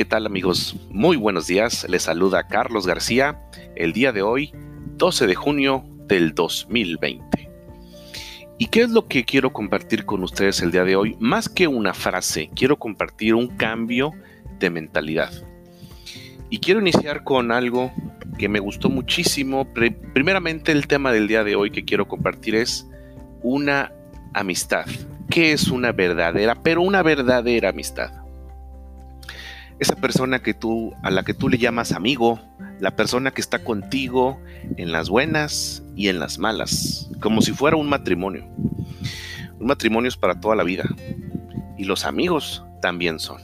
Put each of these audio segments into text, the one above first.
¿qué tal amigos? Muy buenos días, les saluda Carlos García el día de hoy, 12 de junio del 2020. ¿Y qué es lo que quiero compartir con ustedes el día de hoy? Más que una frase, quiero compartir un cambio de mentalidad. Y quiero iniciar con algo que me gustó muchísimo. Primeramente el tema del día de hoy que quiero compartir es una amistad. ¿Qué es una verdadera, pero una verdadera amistad? Esa persona que tú, a la que tú le llamas amigo, la persona que está contigo en las buenas y en las malas, como si fuera un matrimonio. Un matrimonio es para toda la vida y los amigos también son.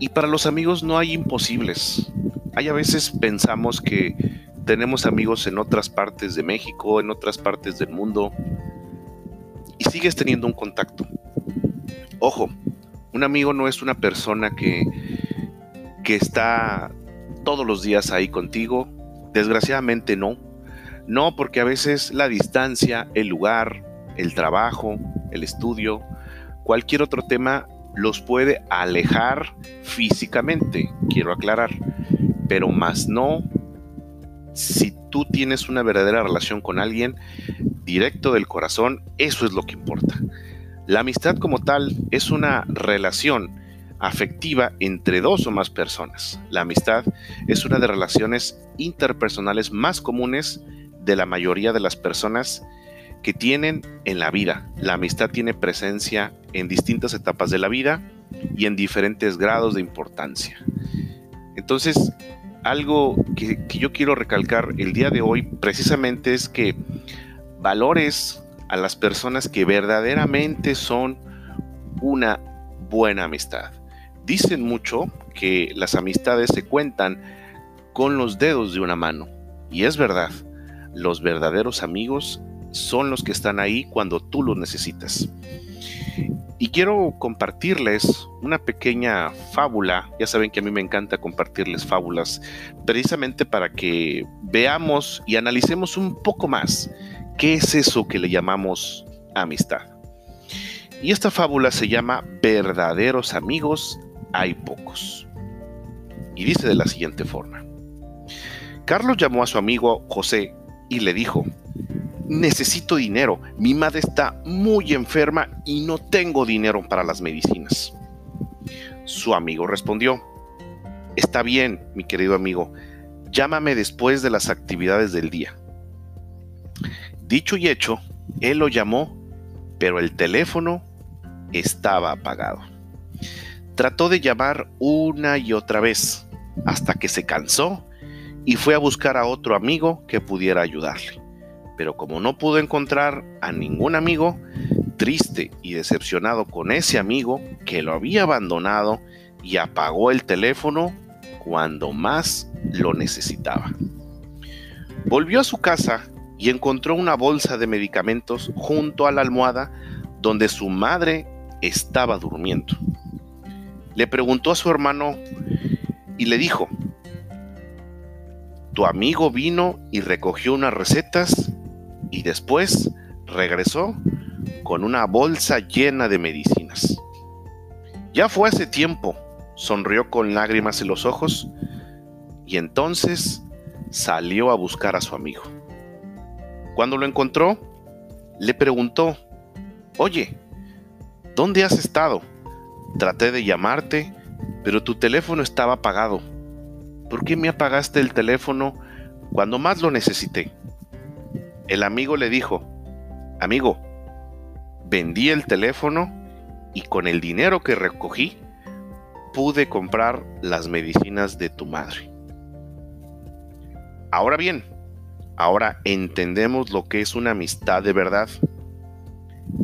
Y para los amigos no hay imposibles. Hay a veces pensamos que tenemos amigos en otras partes de México, en otras partes del mundo, y sigues teniendo un contacto. Ojo, un amigo no es una persona que, que está todos los días ahí contigo. Desgraciadamente no. No, porque a veces la distancia, el lugar, el trabajo, el estudio, cualquier otro tema los puede alejar físicamente, quiero aclarar, pero más no si tú tienes una verdadera relación con alguien directo del corazón, eso es lo que importa. La amistad como tal es una relación afectiva entre dos o más personas. La amistad es una de las relaciones interpersonales más comunes de la mayoría de las personas que tienen en la vida. La amistad tiene presencia en distintas etapas de la vida y en diferentes grados de importancia. Entonces, algo que, que yo quiero recalcar el día de hoy precisamente es que valores a las personas que verdaderamente son una buena amistad. Dicen mucho que las amistades se cuentan con los dedos de una mano. Y es verdad, los verdaderos amigos son los que están ahí cuando tú los necesitas. Y quiero compartirles una pequeña fábula. Ya saben que a mí me encanta compartirles fábulas, precisamente para que veamos y analicemos un poco más ¿Qué es eso que le llamamos amistad? Y esta fábula se llama Verdaderos amigos hay pocos. Y dice de la siguiente forma. Carlos llamó a su amigo José y le dijo, necesito dinero, mi madre está muy enferma y no tengo dinero para las medicinas. Su amigo respondió, está bien, mi querido amigo, llámame después de las actividades del día. Dicho y hecho, él lo llamó, pero el teléfono estaba apagado. Trató de llamar una y otra vez, hasta que se cansó y fue a buscar a otro amigo que pudiera ayudarle. Pero como no pudo encontrar a ningún amigo, triste y decepcionado con ese amigo que lo había abandonado y apagó el teléfono cuando más lo necesitaba. Volvió a su casa y encontró una bolsa de medicamentos junto a la almohada donde su madre estaba durmiendo. Le preguntó a su hermano y le dijo, tu amigo vino y recogió unas recetas y después regresó con una bolsa llena de medicinas. Ya fue hace tiempo, sonrió con lágrimas en los ojos y entonces salió a buscar a su amigo. Cuando lo encontró, le preguntó, oye, ¿dónde has estado? Traté de llamarte, pero tu teléfono estaba apagado. ¿Por qué me apagaste el teléfono cuando más lo necesité? El amigo le dijo, amigo, vendí el teléfono y con el dinero que recogí pude comprar las medicinas de tu madre. Ahora bien, Ahora entendemos lo que es una amistad de verdad.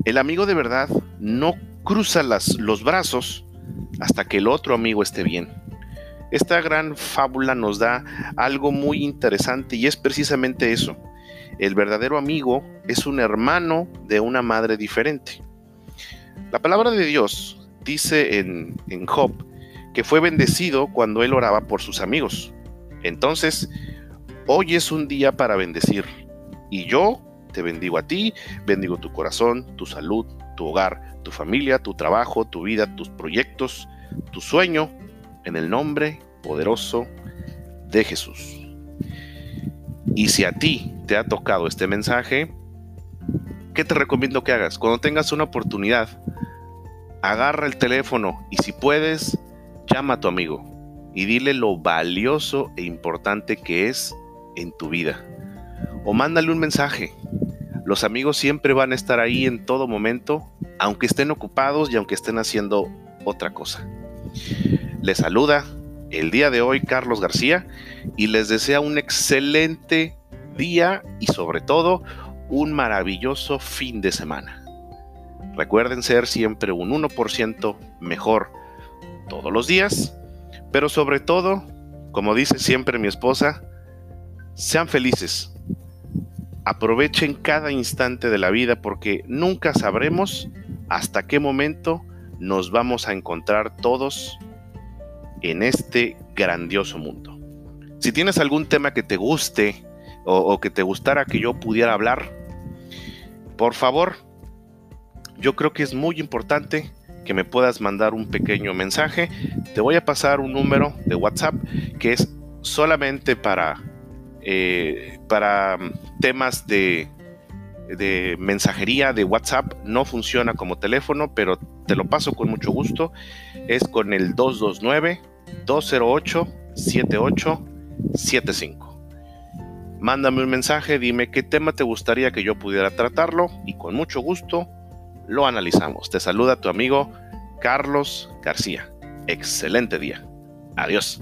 El amigo de verdad no cruza los brazos hasta que el otro amigo esté bien. Esta gran fábula nos da algo muy interesante y es precisamente eso. El verdadero amigo es un hermano de una madre diferente. La palabra de Dios dice en, en Job que fue bendecido cuando él oraba por sus amigos. Entonces, Hoy es un día para bendecir. Y yo te bendigo a ti, bendigo tu corazón, tu salud, tu hogar, tu familia, tu trabajo, tu vida, tus proyectos, tu sueño en el nombre poderoso de Jesús. Y si a ti te ha tocado este mensaje, ¿qué te recomiendo que hagas? Cuando tengas una oportunidad, agarra el teléfono y si puedes, llama a tu amigo y dile lo valioso e importante que es en tu vida. O mándale un mensaje. Los amigos siempre van a estar ahí en todo momento, aunque estén ocupados y aunque estén haciendo otra cosa. Les saluda el día de hoy Carlos García y les desea un excelente día y sobre todo un maravilloso fin de semana. Recuerden ser siempre un 1% mejor todos los días, pero sobre todo, como dice siempre mi esposa, sean felices. Aprovechen cada instante de la vida porque nunca sabremos hasta qué momento nos vamos a encontrar todos en este grandioso mundo. Si tienes algún tema que te guste o, que te gustara que yo pudiera hablar, por favor, yo creo que es muy importante que me puedas mandar un pequeño mensaje. Te voy a pasar un número de WhatsApp que es solamente para, eh, para temas de, de mensajería de WhatsApp. No funciona como teléfono, pero te lo paso con mucho gusto. Es con el 229-208-7875. Mándame un mensaje, dime qué tema te gustaría que yo pudiera tratarlo y con mucho gusto lo analizamos. Te saluda tu amigo Carlos García. Excelente día. Adiós.